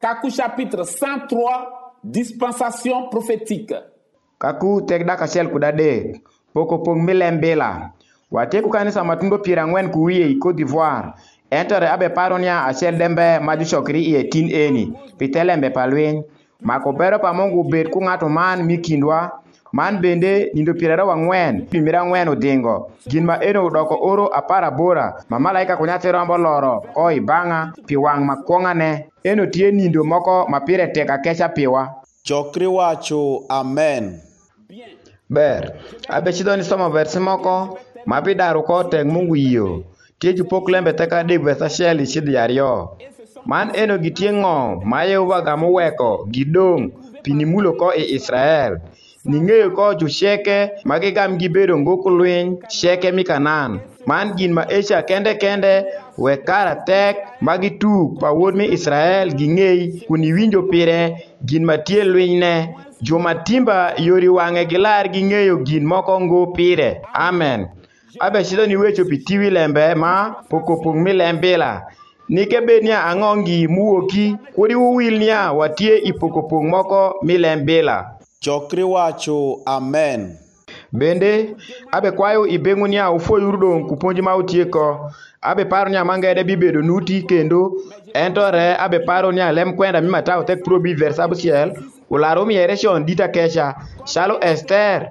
Kaku chapitra 103 Dispensacion profetika Kaku tek dak acel kuda dek poko pong mi lem bila Wateko kanisa matundo pira ngwen kuwiye i Cote d'Ivoire Ento re abe paro niya acel dembe ma jucokiri iye tin eni Pitelembe pa lwiny Mako bero pa mungu bed ku ngato man mi kindwa Man bende nindo piero ariyo gang'wen, pi mita ang'wen odingo. Gin ma eno odoko oro apar abora, ma malaika Kunyathi rombo oloro koo i bang'a pi wang' ma kwong'ane. Eno tye nindo moko ma pire tek akeca piwa. Cokri waco Amen. Ber, abecidho nisomo verse moko ma bidaro kor teng mung wiyo. Tij pok lembe te ka dibu esa sheli shidi ariyo. Man eno gi tieng'o ma Yehova ga muweko gi dong' pini mulo ko i Israel. Ning'eyo ko ju sheke ma gigam gibedo nguk lwiny sheke mi Kanan. Man gin ma Asia kende kende wek kara tek ma gitug pa wod mi Israel ging'ei kun iwinjo pire gin ma tye lwinyne. Jo ma timba yori wange gilar ging'eyo gin moko ngo pire. Amen. Abe cilo ni weco pi tiwi lembe ma poko pong mi lem bila. Ni ke bed niya ango ngi muwoki, kodi wuwil niya watye i poko pong moko mi lem bila. Cokri waco amen. Bende, abe kwayo i bengu niya wupwoy wuru dong ku pwonji ma wutye ko. Abe paro niya mangede bibedo nuti kendo. Ento re abe paro niya lem kwenda mi Matao tek puro bivers abucel, olaro myere con dita keca, calo Ester,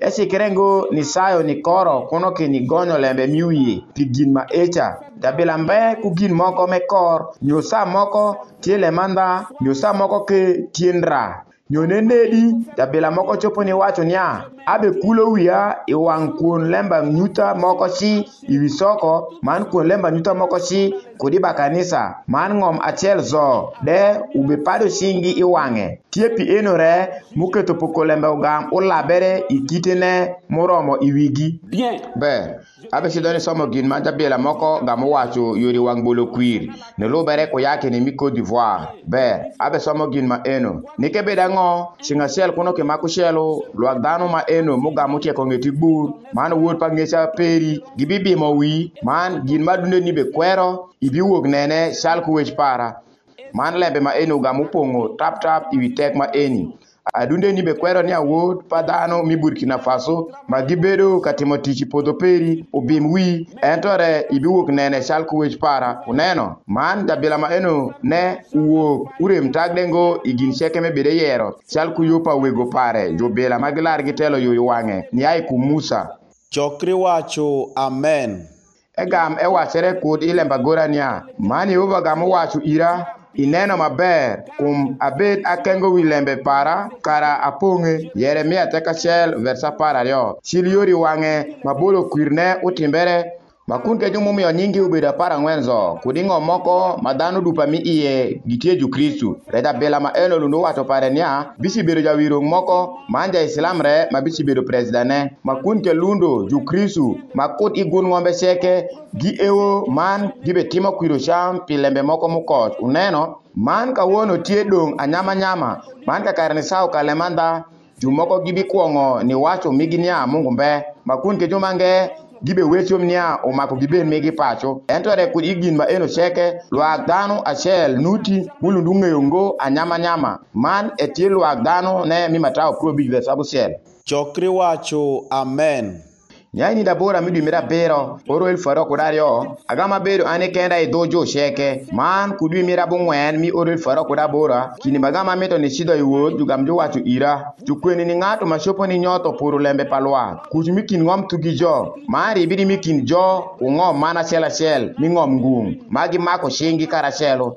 Ecikre ngo ni sayo ni koro kuno ki ni gonyo lembe mi wiye pi gin ma eca. Dabila mbe ku gin moko me kor nyo sa moko tye lemandha nyo sa moko ke tye ndra. Nyo ne nedi dabila moko copo ni waco niya, abe kulo wiya i wang kwon lemba nyuta moko ci I wi soko man kun lemba nyuta moko ci kudi ba kanisa man ngom acel zo de ubi pado cingi i wange. Tye pi eno re muketo poko lembe ogam ulabere i kite ne muromo i wigi. Bien. Ber. Abe ci doni somo gin man tabila moko ga muwacu yodi wang bolo kwir. Ni lubere ku yaki ni mi Cote d'Ivoire. Ber. Abe somo gin ma eno. Ni kebeda ngo, cinga cel kuno ki maku celu, lwak dano ma eno mugam mutyeko ngeti bur, Man owor pa ngeca peri gibibimo wii man gin ma dunde ni be kwero ibiwok nene cal kuwec para man lembe ma eni ogam opongo tap tap iwi tek ma eni adunde ni be kwero ni awod pa dano mi burkina faso ma gibedo ka timo tic i podho peri obim wii ento re ibiwok nene cal kuwec para uneno man jabila ma eno ne uwok urem tag dengo i gin ceke me bede yero Cal ku yupa wego pare, jo bela ma gilar gi telo yoyo wange, nia i kum Musa. Cokri wacu, Amen! Egam ewacere kud i lembagora nia, Man Yehova gamo wacu ira, Ineno maber, kum abed akengo wi lembe para, kara aponge. Yeremia te kacel, vers apar aryo. Cil yori wange, ma bolo kwirne utimbere, Ma kun keco mumiyo nyingi obedo apar angwen zo, kudi ngo moko ma dano dupa mi iye gitye ju Kristu. Ret abila ma eno lundu wato pare nia, bisi bedo ja wirung moko, man ja Islam re ma bisi bedo presidane. Ma kun ke lundu ju Kristu ma kut i gun ngombe ceke gi ewo man gibe timo kwiro cam pi lembe moko mukot. Uneno? Man ka wono tye dong anyama nyama, man ka kare ni sao kale man da, Ju mogo gibikwongo niwaco migi niya, 'Mungu mbe? Ma kun ki ju mange gibeweco niya, 'Omako gibed migi paco. Ento tek kud i gin ma eno ceke, lwak dano acel nuti mulundu ngeyo ngo anyamanyama. Man e tye lwak dano ne mi matawa puro bic lwet abucel. Cokri waco, Amen! Nyai ni dabora midwi mira biro, oro elfu ariyo kod ariyo, agama bedo ane kenda e dho jo sheke, man kudwi mira bung'wen mi oro elfu ariyo kod abora, kini magama mito ni sidho e wuod, jugam jo wacho ira, jukweni ni ng'ato ma shopo ni nyoto puro lembe palwa, kutu mi kin ng'om tugi jo, man ribidi mi kin jo, ung'om man achiel achiel, mi ng'om ngung, magi mako shingi karachelo,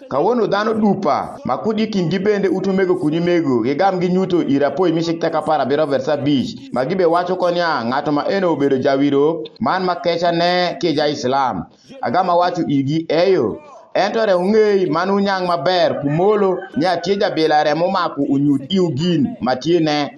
Kawuono dhano dupa, ma kudi kingi bende utu mego kudi mego, gigam gi nyuto ira poi mishik teka para biro versa bich, ma gibe wacho konya, ng'ato ma eno obedo jawiro, man ma kecha ne ki ja Islam. Agama wacho igi, eyo, ento re ung'ei man unyang maber kumolo ni atye jabila remo mako unyut iu gin ma tye ne.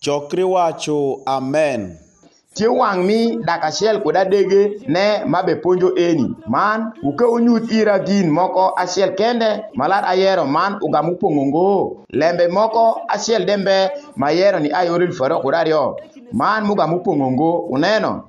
Chokri wacho Amen. Ci wang mi dak acel kod adege ne ma be ponjo eni man uke unyut ira gin moko acel kende malat ayero man ugam upongo ngo lembe moko acel dembe ma yero ni ayoril faro kod aryo man mugam upongo ngo uneno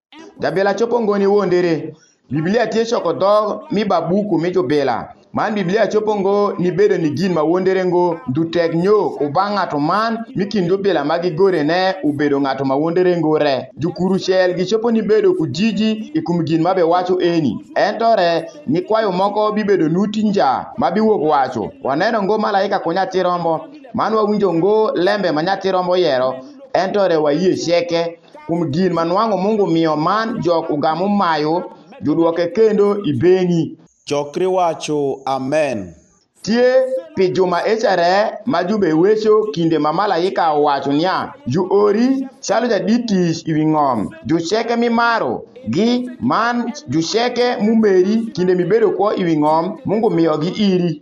Jabila chopo ngoni wondere. Biblia tye coko dog mi ba buku mi jubila. Man Biblia chopo ngo ni bedo ni gin ma wondere ngo ndu tek nyo uba ngato man mi kin jubila ma gigore ne ubedo ngato ma wondere ngo re. Jukuru cel gichopo ni bedo ku jiji i kum gin ma be wacho eni. Ento re, ni kwayo moko bibedo nuti nja ma biwok wacho. Waneno ngo malaika ku nyati rombo. Man wawinjo ngo lembe ma nyati rombo yero. Ento re waye ceke. kuom gin manwang'o mungu miyo man jok ugamo mayo jodwoke kendo ibeng'i chokri wacho amen tie pi juma echere ma jube wecho kinde ma malaika owacho niya ju ori chalo jaditich iwi ng'om jucheke mimaro gi man jucheke mumeri kinde mibedo kwo iwi ng'om mungu miyogi iri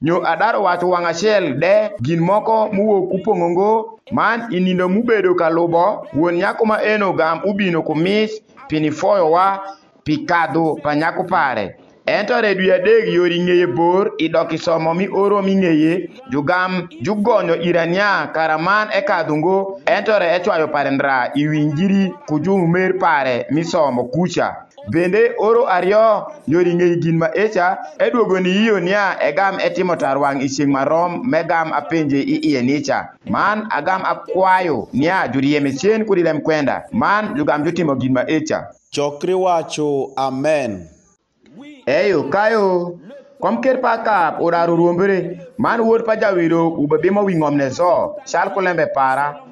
Nyo adaro wacho wang' achiel de gin moko muwo kupongo ngo man inindo mubedo ka lubo wuon nyako ma eno gam ubino kumis pinifoyo wa pi kadho pa nyako pare ento redwi adeg yori ngeye bor idok isomo mi oro mi ngeye jugam jugonyo irania karaman e kadho ngo ento re echwayo pare ndra iwinjiri kujung mer pare misomo kucha Bende oro ario yori ng'ei gin ma echa eduogo ni io nia egam etimo tar wang' i chieng' marom megam apenje i iye nicha man agam akwayo nia jurieme chien kudilem kwenda man jugam jutimo gin ma echa. Chokri wacho Amen. Eyo kayo. Kom ker pa kap oraro rwombere, man wod pa jawiro ubebimo wi ngomne zo, cal kulembe para.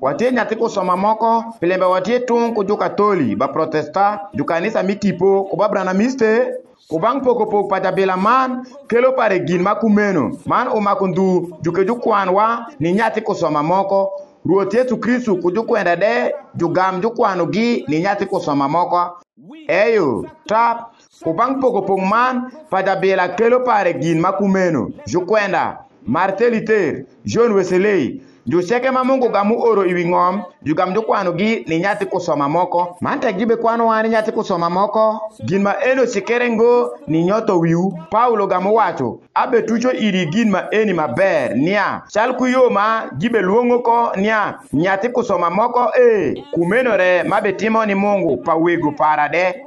Watye nyathi kusoma moko pi lembe watye tung ku Jukatoli, Baprotesta, Jukanisa mi Tipo, ku Babranamiste, Kubang poko pok pa cabila man kelo pare gin ma kumeno. Man omako ndhu juke jukwanwa ni nyathi kusoma moko. Rwot Yesu Kristu ku jukwenda de jugam jukwanogi ni nyathi kusoma moko. Eyo, tap, Kubang poko pong man pa da bela kelo pare gin ma kumeno, jukwenda, Martin Luther, John Wesley, juceke ma Mungu gamu oro iwi ngom, jugam jukwano gi ni nyati kusoma moko, man tek jibe kwano wani nyati kusoma moko, gin ma eno chikere ngo ni nyoto wiu, Paulo gamu wacho, abe tucho iri gin ma eni ma ber, niya, chal ku yo ma jibe luongo ko niya, nyati kusoma moko e, kumeno re ma be timo ni Mungu pa wego para de.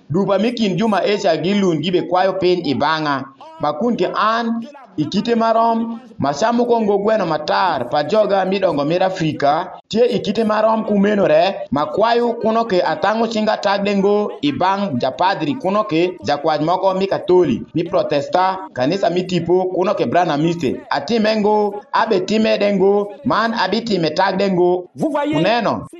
Dupa me kin juma eca gi lun gibe kwayo piny i banga ma kun ki an i kite marom ma camo kong go gweno matar pa joga mi dongo mir Afrika tye i kite marom kumeno re ma kwayo kuno ke atango cinga tak dengo i bang japadri kuno ke jakwac moko mi katoli mi protesta kanisa mi tipo kuno ke branamiste atime ngo abe time dengo man abi time tak dengo kuneno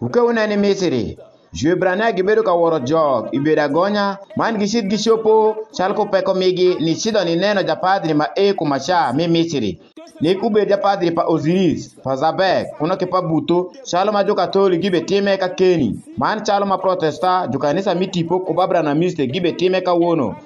Uke une ni Misri, Joebrania gibedo ka woro jok i bedo agonya, man gicit gicopo calko peko migi nicidho nineno japadri ma e kum aca me Misri. Nik obed japadri pa Osiris, pa Zabek, kuno ki pa Buto, calo ma jo Katoli gibe time ka keni, man calo ma Protesta, jo kanisa me tipo, ku Babranamiste gibe time kawono.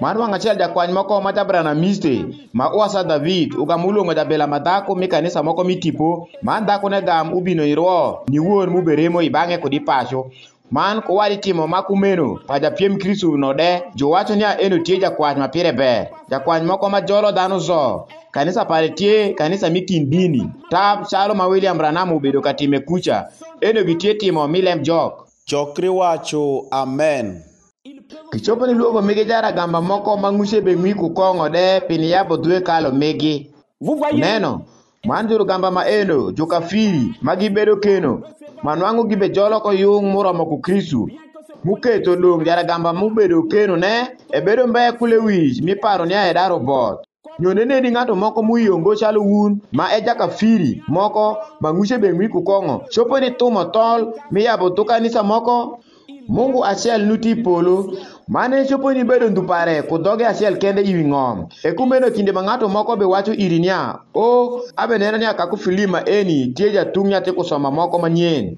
Mwan wang' achiel jakwany moko ma Jabranamiste ma uasa David ugam uluongo jabila ma dhako mi kanisa moko mi tipo man dhako ne gam ubino irwo ni wuon muberemo ibang'e kodi pacho man kuwari timo ma kumeno pa japiem Kristo node jo wacho ni eno tie jakwany ma pire ber jakwany moko ma jolo dhano zo kanisa pare tie kanisa mi kin dini tab chalo ma William Branham obedo ka time kucha eno gi tie timo milem jok chokri wacho amen Kichopo ni luogo migi jara gamba moko ma ng'use be miku kong'o de pin yabo dwe kalo migi. Neno, man juru gamba ma eno, joka firi, ma gibedo keno, ma nwango gibe jolo ko yung muromo ku Kristu. Muketo dong jara gamba mubedo keno ne, e bedo mbe kule wic mi paro ni aye daro bot. Nyone nedi ng'ato moko muyongo calo wun ma e jakafiri moko ma ngwice beng wi kukongo copo ni tumo tol mi yabo tu kanisa moko? Mungu acel nuti polo. Man en copo ni bedo ndhu pare ku dhoge acel kende i wi ngom. E kumeno kinde ma ng'ato moko biwaco iri nia, O, abeneno nia kaku filim ma eni tye jatung nyathi kusoma moko manyen,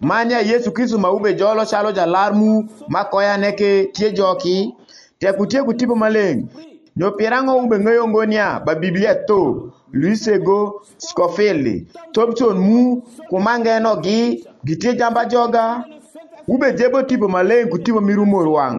Manya Yesu Kristo ma ube jolo calo jalar mu ma koya neke tye joki, tek utye ku tipo maleng. Nyo pirango ube ngeyo ngo nia ba Biblia tho, Luisego, Scofield, Thompson mu kumangenogi gitye jamba joga? Ube jebo tipo maleng ku tipo mi rumo rwang.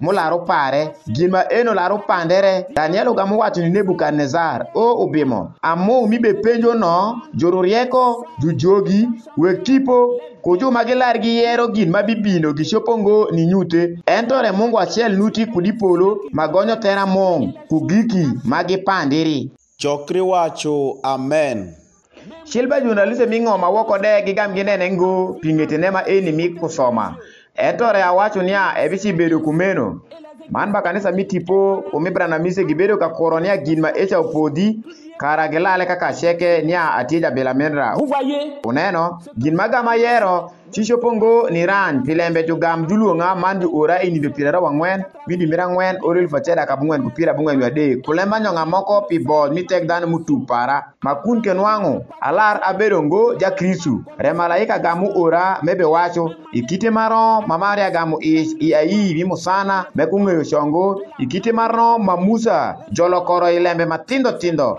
mularo pare gin ma en olaro pandere daniel ogamo wacho ni nebukadnezar o ubimo amo mi be penjo no joro rieko jujogi we tipo kuju ma gilar gi yero gin ma bibino gi chopo ngo ni nyute en tore mungu achiel nuti kudi polo magonyo tera mong kugiki ma gipandiri Chokri wacho amen. Shilba journaliste ming'oma woko de gigam ginene ngo pingete nema eni mi kusoma. Etore awacho niya ebichi bedo kumeno. Man ba kanisa mi tipo kumi brana mise gibedo ka koro niya gin ma echa opodhi kara gilale kaka sheke niya atieja bila menra. Uneno gin magama yero Ci copo ngo ni ran pi lembe jugam julwonga man juora i nido pyeraryo wangwen, mi dimira angwen, oro elufu acel daka abongwen ku pyera abongwen wiye adek. Kulemba nyonga moko pi bol mi tek dano mutup para. Ma kun ke nwango, alar abedo ngo ja Kristu. Re malaika agam uora me be waco, i kite ma rom ma Maria agam ic i ayi mi musana me kungeyo congo, i kite ma rom ma Musa jolo koro i lembe ma tindo tindo.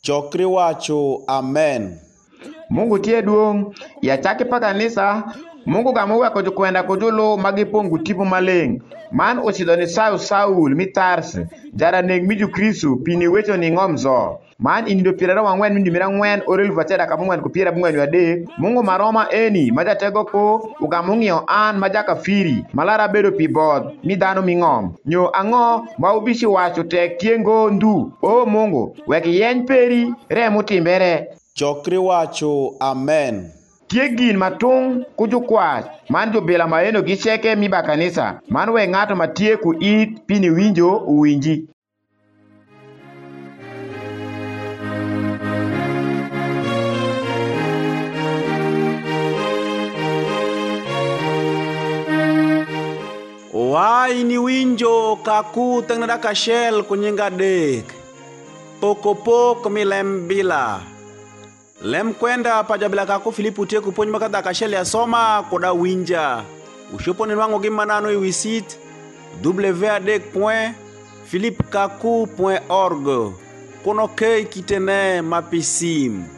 Chokri wacho amen. Mungu tie duong'. Ya chaki pa kanisa. Mungu ga muweko jukwenda ko julu ma gipong' gu tipo maling. Man ocidho ni Saul Saul mi Tars. Jara neg mi jukristu pi ni wecho ni ng'om zo. Man inindo piero ariyo ang'wen mi ndimira ang'wen orel vaceda ka mung'wen ku piero abung'wen adek. Mungu ma Roma eni ma jatego ko uga mung'iyo an ma jaka firi ma lara bedo pi both mi dano mi ng'om. Nyo ang'o ma ubici waco tek tiengo ndu. O Mungu. Wek yeny peri remo timbere. Chokri wacho amen. Tye gin ma tung ku jukwac man jubila ma eno giceke mi ba kanisa man wek ngato ma tye ku it pi niwinjo owinji. Oa iniwinjo ka ku teng' na dak acel ku nying adek. Pokopok mi lem bila. Lem kwenda pa jabila kako Filipo tieko puonj ma kadhaka achiel e asoma koda winja. Ushopo ni nwang'o gi manano e wi sit w3.philipkaku.org. Kono kei kitene ma pisim.